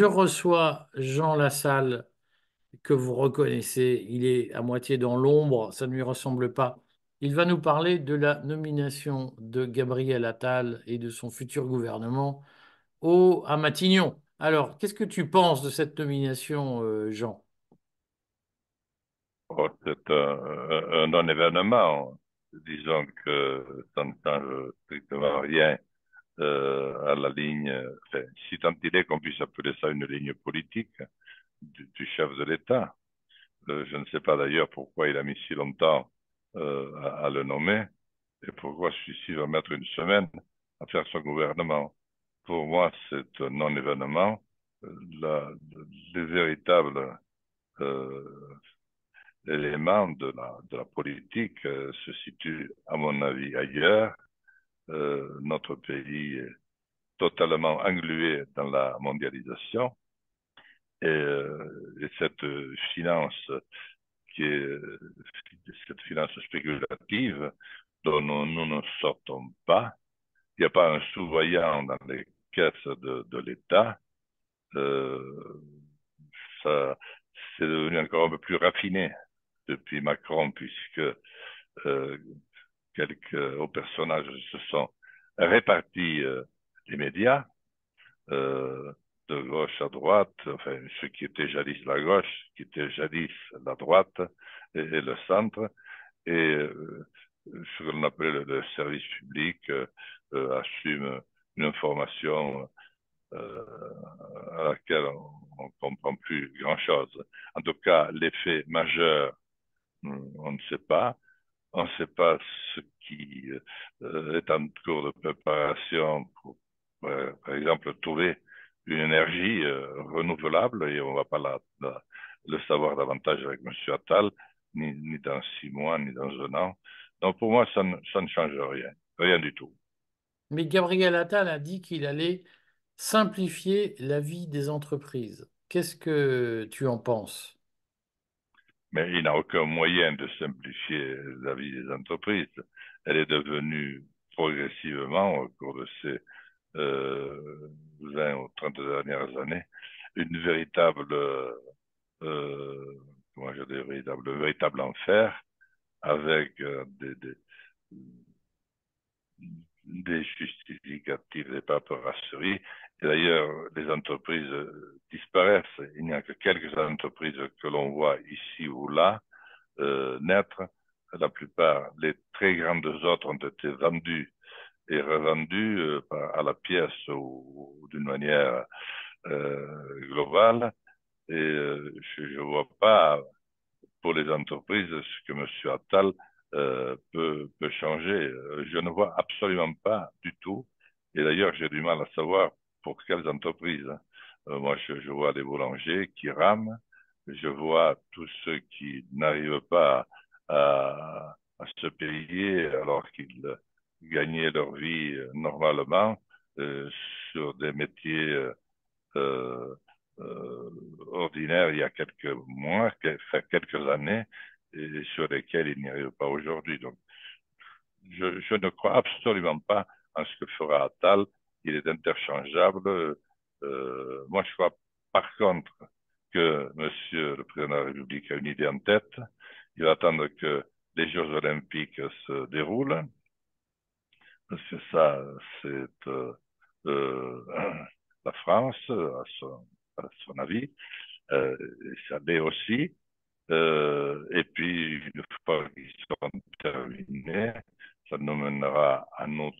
Je reçois Jean Lassalle, que vous reconnaissez. Il est à moitié dans l'ombre, ça ne lui ressemble pas. Il va nous parler de la nomination de Gabriel Attal et de son futur gouvernement au, à Matignon. Alors, qu'est-ce que tu penses de cette nomination, euh, Jean? Oh, c'est un, non-événement. Disons que ça ne change strictement rien à la ligne, enfin, si tant il est qu'on puisse appeler ça une ligne politique du, chef de l'État. Euh, je ne sais pas d'ailleurs pourquoi il a mis si longtemps euh, à, le nommer et pourquoi celui-ci va mettre une semaine à faire son gouvernement. Pour moi, c'est un non-événement. Les véritables euh, éléments de la, politique euh, se situent, à mon avis, ailleurs. Euh, notre pays est totalement englué dans la mondialisation et, euh, et cette finance qui cette finance spéculative dont nous, ne sortons pas. Il n'y a pas un sous-voyant dans les caisses de, l'État. Euh, c'est devenu encore un peu plus raffiné depuis Macron, puisque quelques hauts personnages se sont répartis euh, les médias, euh, de gauche à droite, enfin, ceux qui étaient jadis la gauche, qui étaient jadis la droite et, le centre, et euh, ce qu'on appelait le, service public euh, euh, assume une information à laquelle on ne comprend plus grand-chose. En tout cas, l'effet majeur on ne sait pas. On ne sait pas ce qui euh, est en cours de préparation pour, euh, par exemple, trouver une énergie euh, renouvelable et on ne va pas le savoir davantage avec M. Attal, ni, ni, dans six mois, ni dans un an. Donc pour moi, ça ne, ça ne change rien, rien du tout. Mais Gabriel Attal a dit qu'il allait simplifier la vie des entreprises. Qu'est-ce que tu en penses? Mais il n'a aucun moyen de simplifier la vie des entreprises. Elle est devenue progressivement, au cours de ces euh, 20 ou 30 dernières années, une véritable, euh, comment je dis, véritable, véritable enfer, avec euh, des, des, des justificatifs, des. Et d'ailleurs, les entreprises disparaissent. Il n'y a que quelques entreprises que l'on voit ici ou là euh, naître. La plupart, les très grandes autres ont été vendues et revendues euh, à la pièce ou, d'une manière euh, globale. Et euh, je ne vois pas pour les entreprises ce que M. Attal euh, peut, peut changer. Je ne vois absolument pas du tout. Et d'ailleurs, j'ai du mal à savoir pour quelles entreprises. Euh, moi, je, vois des boulangers qui rament, je vois tous ceux qui n'arrivent pas à, se payer alors qu'ils gagnaient leur vie normalement euh, sur des métiers euh, euh ordinaires il y a quelques mois, quelques années, et sur lesquels ils n'y arrivent pas aujourd'hui. Donc, je, je, ne crois absolument pas en ce que fera Attal. Il est interchangeable. Euh, moi, je crois par contre que Monsieur le Président de la République a une idée en tête. Il va attendre que les Jeux Olympiques se déroulent. Parce que ça, c'est euh, euh, la France, à son, à avis. Euh, ça l'est aussi. Euh, et puis, une fois qu'ils seront terminés, ça nous mènera en août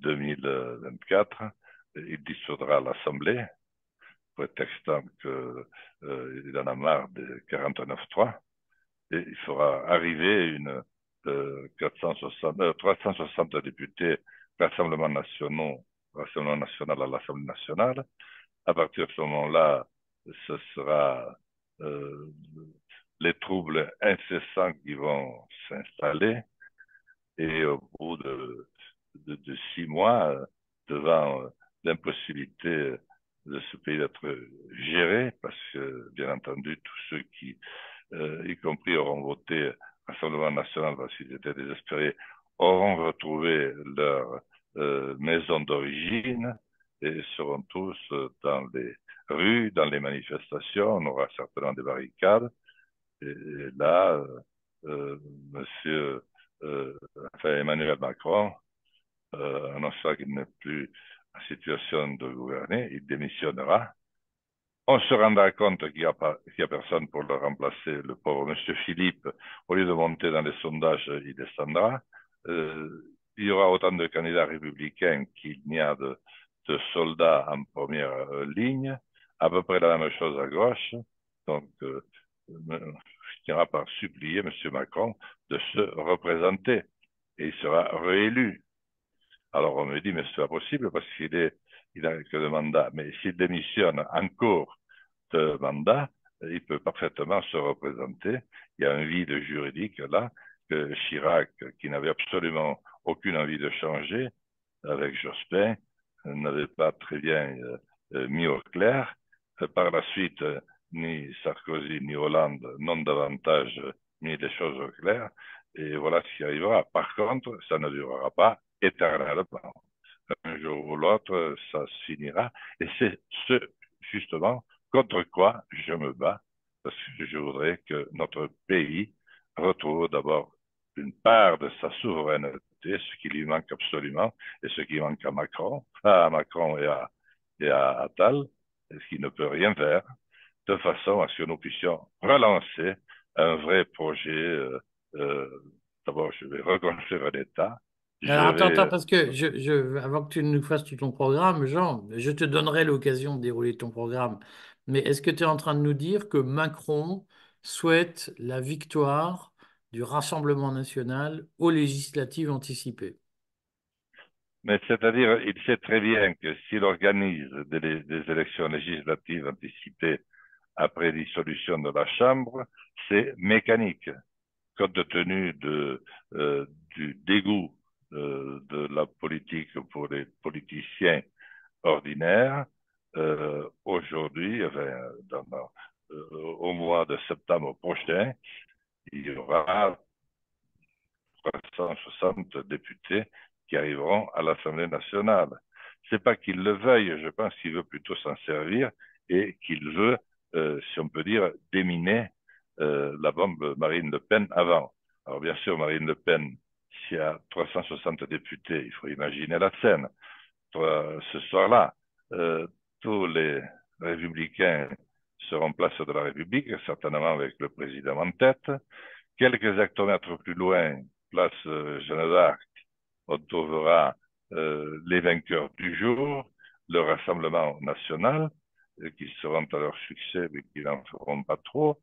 2024. Il dissoudra l'Assemblée, prétextant qu'il euh, en a marre des 49.3. Et il fera arriver une euh, 460, 360 euh, députés Rassemblement nationaux, Rassemblement national à l'Assemblée nationale. À partir de ce moment-là, ce sera euh, les troubles incessants qui vont s'installer et au bout de, de, six mois, devant l'impossibilité de ce pays d'être géré, parce que, bien entendu, tous ceux qui, euh, y compris, auront voté Rassemblement national parce qu'ils étaient désespérés, auront retrouvé leur euh, maison d'origine et seront tous dans les rues, dans les manifestations. On aura certainement des barricades. Et, là, euh, Monsieur euh, Emmanuel Macron euh, qu'il n'est plus en situation de gouverner, il démissionnera. On se rendra compte qu'il n'y a, a personne pour le remplacer. Le pauvre Monsieur Philippe, au lieu de monter dans les sondages, il descendra. Euh, il y aura autant de candidats républicains qu'il n'y a de, soldats en première euh, ligne. À peu près la même chose à gauche. Donc, euh, finira par supplier M. Macron de se représenter et il sera réélu. Alors on me dit, mais c'est pas possible parce qu'il est, il a que de mandat. Mais s'il démissionne encore de mandat, il peut parfaitement se représenter. Il y a un vide juridique là que Chirac, qui n'avait absolument aucune envie de changer, avec Jospin, n'avait pas très bien euh, mis au clair. Par la suite, ni Sarkozy ni Hollande n'ont davantage mis les choses au clair. Et voilà ce qui arrivera. Par contre, ça ne durera pas éternellement. Un jour ou l'autre, ça se finira. Et c'est ce, justement, contre quoi je me bats, parce que je voudrais que notre pays retrouve d'abord une part de sa souveraineté, ce qui lui manque absolument, et ce qui manque à Macron, à Macron et à, et à Attal, et ce qui ne peut rien faire, de façon à ce que nous puissions relancer un vrai projet. Euh, euh, D'abord, je vais reconstruire l'État. Alors, attends, attends, parce que je, je, avant que tu nous fasses tout ton programme, Jean, je te donnerai l'occasion de dérouler ton programme. Mais est-ce que tu es en train de nous dire que Macron souhaite la victoire du Rassemblement national aux législatives anticipées? Mais c'est-à-dire, il sait très bien que s'il organise des, des élections législatives anticipées après dissolution de la Chambre, c'est mécanique. Compte tenu de, euh, du dégoût de la politique pour les politiciens ordinaires, euh, aujourd'hui, enfin, au mois de septembre prochain, il y aura 360 députés qui arriveront à l'Assemblée nationale. C'est pas qu'il le veuille, je pense qu'il veut plutôt s'en servir et qu'il veut euh, si on peut dire, déminer euh, la bombe Marine Le Pen avant. Alors bien sûr, Marine Le Pen, y a 360 députés, il faut imaginer la scène. Ce soir-là, euh, tous les républicains seront place de la République, certainement avec le président en tête. Quelques hectomètres plus loin, place Jeanne d'Arc, on trouvera les vainqueurs du jour, le Rassemblement national, qui seront à leur succès, mais qui n'en feront pas trop.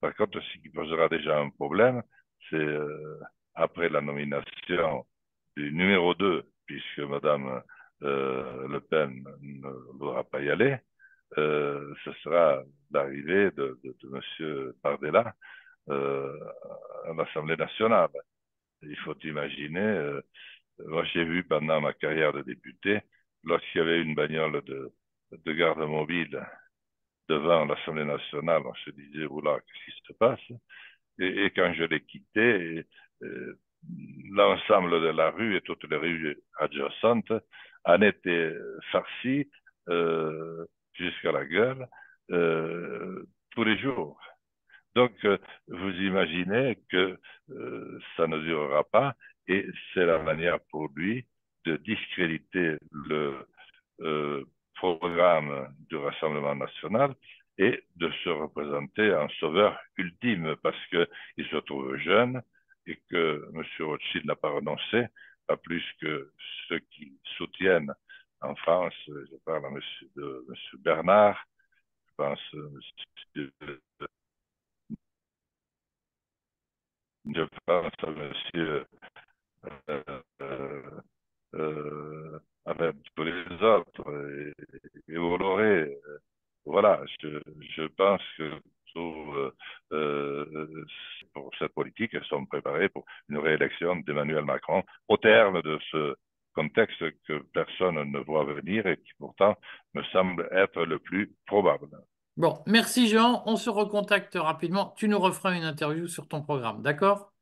Par contre, ce qui posera déjà un problème, c'est euh, après la nomination du numéro 2, puisque Madame euh, Le Pen ne voudra pas y aller, euh, ce sera l'arrivée de, de, de Monsieur Bardella euh, à l'Assemblée nationale. Il faut imaginer, euh, moi j'ai vu pendant ma carrière de député, lorsqu'il y avait une bagnole de de garde mobile devant l'Assemblée nationale, on se disait, oula, qu'est-ce qui se passe? Et, et, quand je l'ai quitté, l'ensemble de la rue et toutes les rues adjacentes en étaient farcies euh, jusqu'à la gueule euh, tous les jours. Donc, euh, vous imaginez que euh, ça ne durera pas et c'est la manière pour lui de discréditer le euh, programme du Rassemblement national et de se représenter en sauveur ultime parce qu'il se trouve jeune M. Rothschild n'a pas renoncé, pas plus que ceux qui soutiennent en France, je parle à M. de M. Bernard, je pense M. je pense à M. Euh, euh, euh, tous les autres. Et, et vous l'aurez. Voilà, je, je, pense que tout, euh, euh, pour cette politique, elles sont préparées pour une réélection d'Emmanuel Macron au terme de ce contexte que personne ne voit venir et qui pourtant me semble être le plus probable. Bon, merci Jean. On se recontacte rapidement. Tu nous referas une interview sur ton programme, d'accord?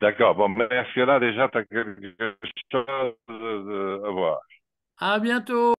D'accord. Bon, est-ce que là, déjà, tu as quelque chose à voir À bientôt.